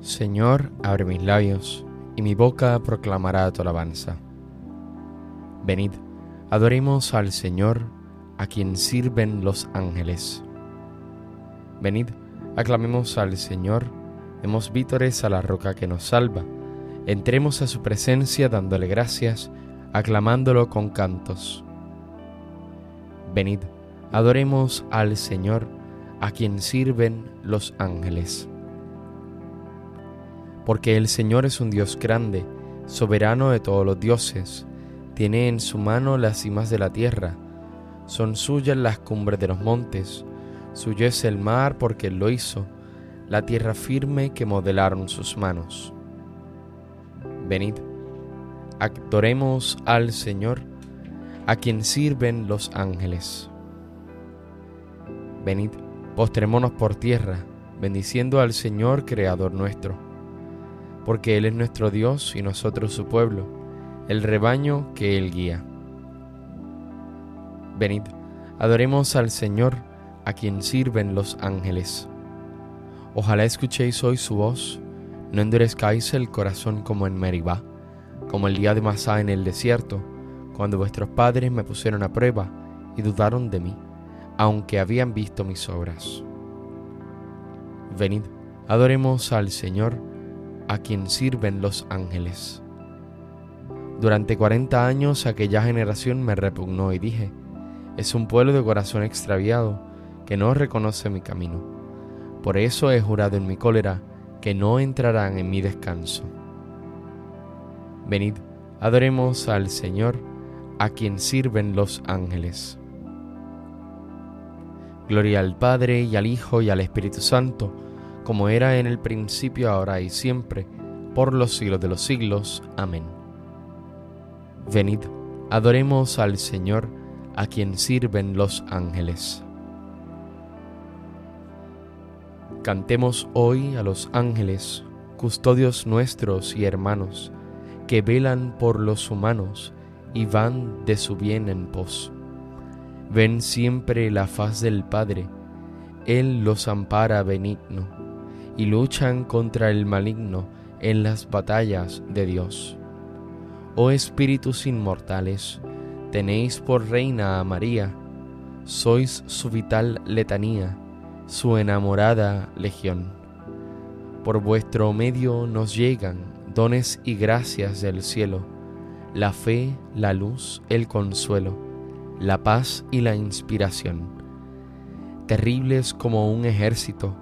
Señor, abre mis labios, y mi boca proclamará tu alabanza. Venid, adoremos al Señor, a quien sirven los ángeles. Venid, aclamemos al Señor, demos vítores a la roca que nos salva, entremos a su presencia dándole gracias, aclamándolo con cantos. Venid, adoremos al Señor, a quien sirven los ángeles porque el Señor es un Dios grande, soberano de todos los dioses, tiene en su mano las cimas de la tierra, son suyas las cumbres de los montes, suyo es el mar porque Él lo hizo, la tierra firme que modelaron sus manos. Venid, adoremos al Señor, a quien sirven los ángeles. Venid, postrémonos por tierra, bendiciendo al Señor, Creador nuestro porque Él es nuestro Dios y nosotros su pueblo, el rebaño que Él guía. Venid, adoremos al Señor, a quien sirven los ángeles. Ojalá escuchéis hoy su voz, no endurezcáis el corazón como en Meribá, como el día de Masá en el desierto, cuando vuestros padres me pusieron a prueba y dudaron de mí, aunque habían visto mis obras. Venid, adoremos al Señor, a quien sirven los ángeles. Durante cuarenta años aquella generación me repugnó y dije, es un pueblo de corazón extraviado que no reconoce mi camino. Por eso he jurado en mi cólera que no entrarán en mi descanso. Venid, adoremos al Señor, a quien sirven los ángeles. Gloria al Padre y al Hijo y al Espíritu Santo, como era en el principio, ahora y siempre, por los siglos de los siglos. Amén. Venid, adoremos al Señor, a quien sirven los ángeles. Cantemos hoy a los ángeles, custodios nuestros y hermanos, que velan por los humanos y van de su bien en pos. Ven siempre la faz del Padre, Él los ampara benigno y luchan contra el maligno en las batallas de Dios. Oh espíritus inmortales, tenéis por reina a María, sois su vital letanía, su enamorada legión. Por vuestro medio nos llegan dones y gracias del cielo, la fe, la luz, el consuelo, la paz y la inspiración. Terribles como un ejército,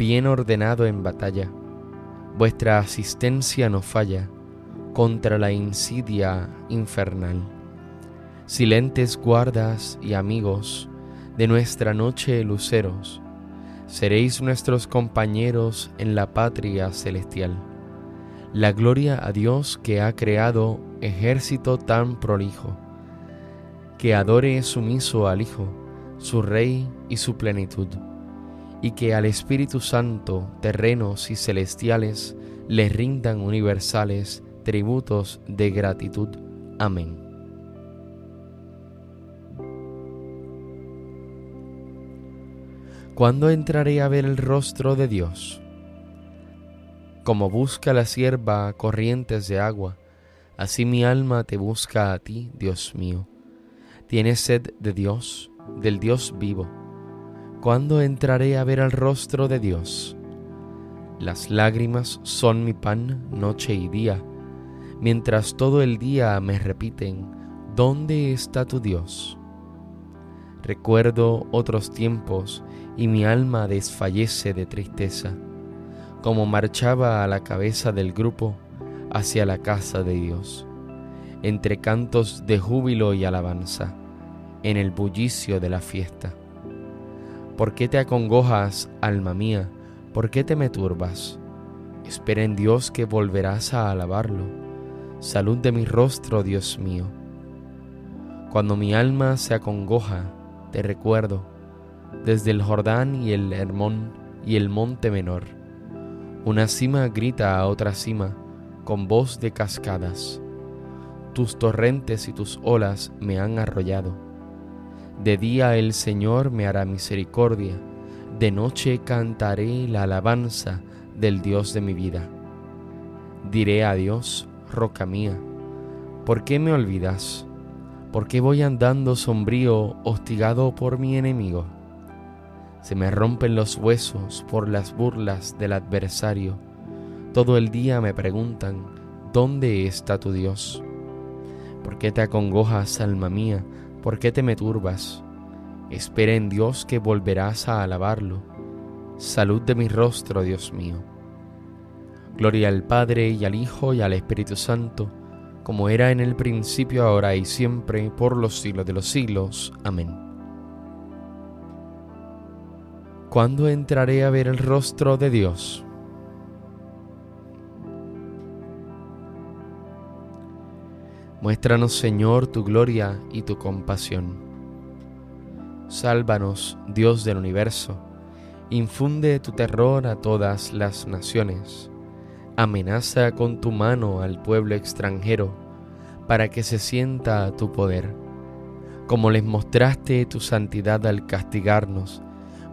bien ordenado en batalla. Vuestra asistencia no falla contra la insidia infernal. Silentes guardas y amigos de nuestra noche luceros, seréis nuestros compañeros en la patria celestial. La gloria a Dios que ha creado ejército tan prolijo, que adore sumiso al Hijo, su Rey y su plenitud y que al Espíritu Santo, terrenos y celestiales, le rindan universales tributos de gratitud. Amén. ¿Cuándo entraré a ver el rostro de Dios? Como busca la sierva corrientes de agua, así mi alma te busca a ti, Dios mío. Tienes sed de Dios, del Dios vivo ¿Cuándo entraré a ver al rostro de Dios? Las lágrimas son mi pan noche y día, mientras todo el día me repiten, ¿dónde está tu Dios? Recuerdo otros tiempos y mi alma desfallece de tristeza, como marchaba a la cabeza del grupo hacia la casa de Dios, entre cantos de júbilo y alabanza, en el bullicio de la fiesta ¿Por qué te acongojas, alma mía? ¿Por qué te me turbas? Espera en Dios que volverás a alabarlo. Salud de mi rostro, Dios mío. Cuando mi alma se acongoja, te recuerdo, desde el Jordán y el Hermón y el monte menor. Una cima grita a otra cima con voz de cascadas. Tus torrentes y tus olas me han arrollado de día el Señor me hará misericordia, de noche cantaré la alabanza del Dios de mi vida. Diré a Dios, roca mía, ¿por qué me olvidas? ¿Por qué voy andando sombrío, hostigado por mi enemigo? Se me rompen los huesos por las burlas del adversario. Todo el día me preguntan, ¿dónde está tu Dios? ¿Por qué te acongojas, alma mía? ¿Por qué te me turbas? Espera en Dios que volverás a alabarlo. Salud de mi rostro, Dios mío. Gloria al Padre y al Hijo y al Espíritu Santo, como era en el principio, ahora y siempre, por los siglos de los siglos. Amén. ¿Cuándo entraré a ver el rostro de Dios? Muéstranos, Señor, tu gloria y tu compasión. Sálvanos, Dios del universo. Infunde tu terror a todas las naciones. Amenaza con tu mano al pueblo extranjero para que se sienta tu poder. Como les mostraste tu santidad al castigarnos,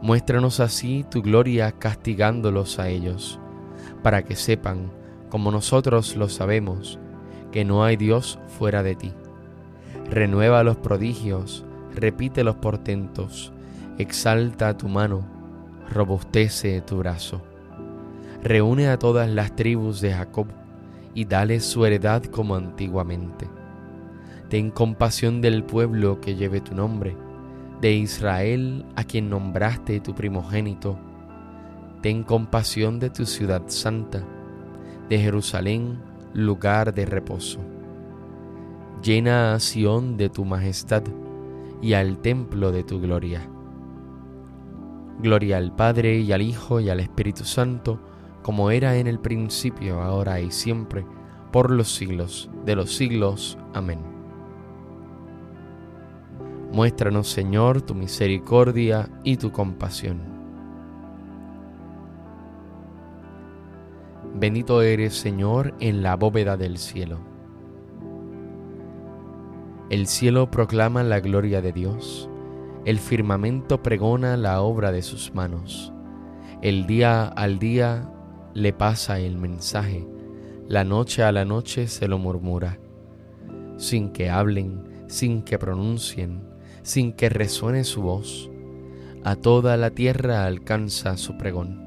Muéstranos así tu gloria castigándolos a ellos, para que sepan, como nosotros lo sabemos, que no hay Dios fuera de ti. Renueva los prodigios, repite los portentos, exalta tu mano, robustece tu brazo. Reúne a todas las tribus de Jacob y dale su heredad como antiguamente. Ten compasión del pueblo que lleve tu nombre de Israel a quien nombraste tu primogénito, ten compasión de tu ciudad santa, de Jerusalén, lugar de reposo. Llena a Sión de tu majestad y al templo de tu gloria. Gloria al Padre y al Hijo y al Espíritu Santo, como era en el principio, ahora y siempre, por los siglos de los siglos. Amén. Muéstranos, Señor, tu misericordia y tu compasión. Bendito eres, Señor, en la bóveda del cielo. El cielo proclama la gloria de Dios, el firmamento pregona la obra de sus manos. El día al día le pasa el mensaje, la noche a la noche se lo murmura, sin que hablen, sin que pronuncien, sin que resuene su voz. A toda la tierra alcanza su pregón,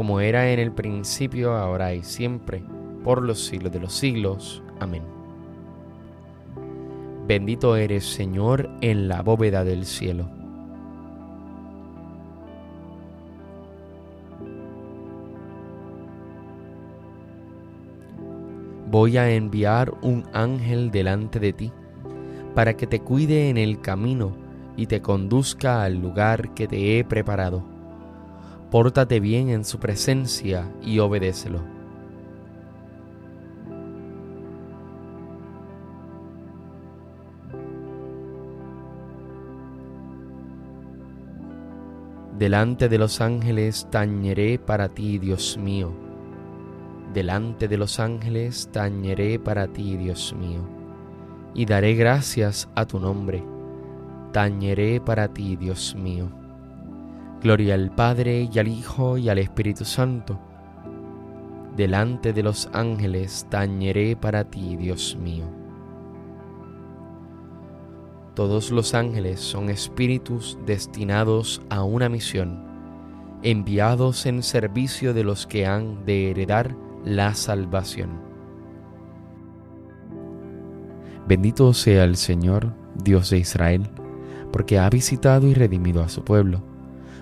como era en el principio, ahora y siempre, por los siglos de los siglos. Amén. Bendito eres, Señor, en la bóveda del cielo. Voy a enviar un ángel delante de ti, para que te cuide en el camino y te conduzca al lugar que te he preparado. Pórtate bien en su presencia y obedécelo. Delante de los ángeles tañeré para ti, Dios mío. Delante de los ángeles tañeré para ti, Dios mío. Y daré gracias a tu nombre tañeré para ti, Dios mío. Gloria al Padre y al Hijo y al Espíritu Santo. Delante de los ángeles tañeré para ti, Dios mío. Todos los ángeles son espíritus destinados a una misión, enviados en servicio de los que han de heredar la salvación. Bendito sea el Señor, Dios de Israel porque ha visitado y redimido a su pueblo,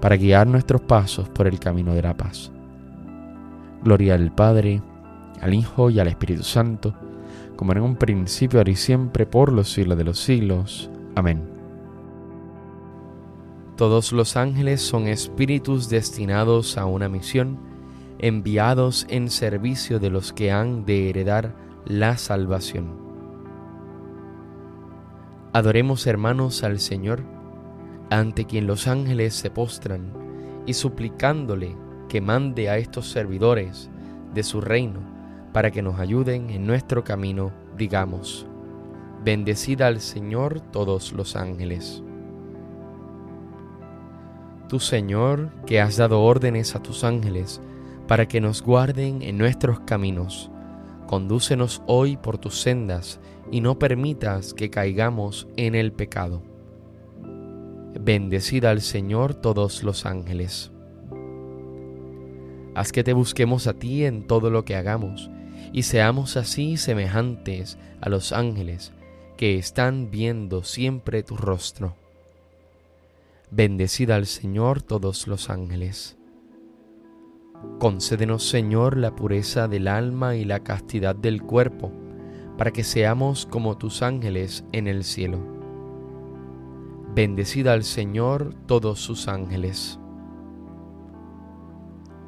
para guiar nuestros pasos por el camino de la paz. Gloria al Padre, al Hijo y al Espíritu Santo, como en un principio, ahora y siempre, por los siglos de los siglos. Amén. Todos los ángeles son espíritus destinados a una misión, enviados en servicio de los que han de heredar la salvación. Adoremos hermanos al Señor, ante quien los ángeles se postran, y suplicándole que mande a estos servidores de su reino para que nos ayuden en nuestro camino, digamos, bendecida al Señor todos los ángeles. Tu Señor, que has dado órdenes a tus ángeles para que nos guarden en nuestros caminos, condúcenos hoy por tus sendas y no permitas que caigamos en el pecado. Bendecida al Señor todos los ángeles. Haz que te busquemos a ti en todo lo que hagamos y seamos así semejantes a los ángeles que están viendo siempre tu rostro. Bendecida al Señor todos los ángeles. Concédenos, Señor, la pureza del alma y la castidad del cuerpo para que seamos como tus ángeles en el cielo. Bendecida al Señor todos sus ángeles.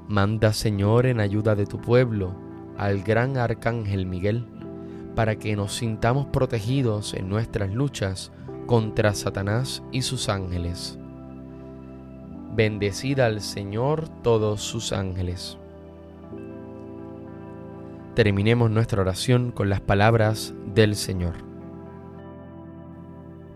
Manda, Señor, en ayuda de tu pueblo, al gran arcángel Miguel, para que nos sintamos protegidos en nuestras luchas contra Satanás y sus ángeles. Bendecida al Señor todos sus ángeles. Terminemos nuestra oración con las palabras del Señor.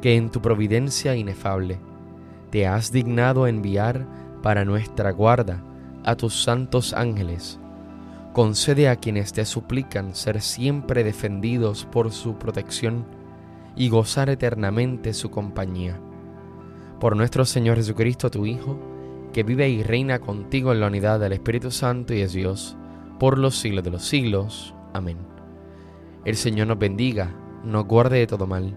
que en tu providencia inefable te has dignado enviar para nuestra guarda a tus santos ángeles, concede a quienes te suplican ser siempre defendidos por su protección y gozar eternamente su compañía. Por nuestro Señor Jesucristo, tu Hijo, que vive y reina contigo en la unidad del Espíritu Santo y es Dios, por los siglos de los siglos. Amén. El Señor nos bendiga nos guarde de todo mal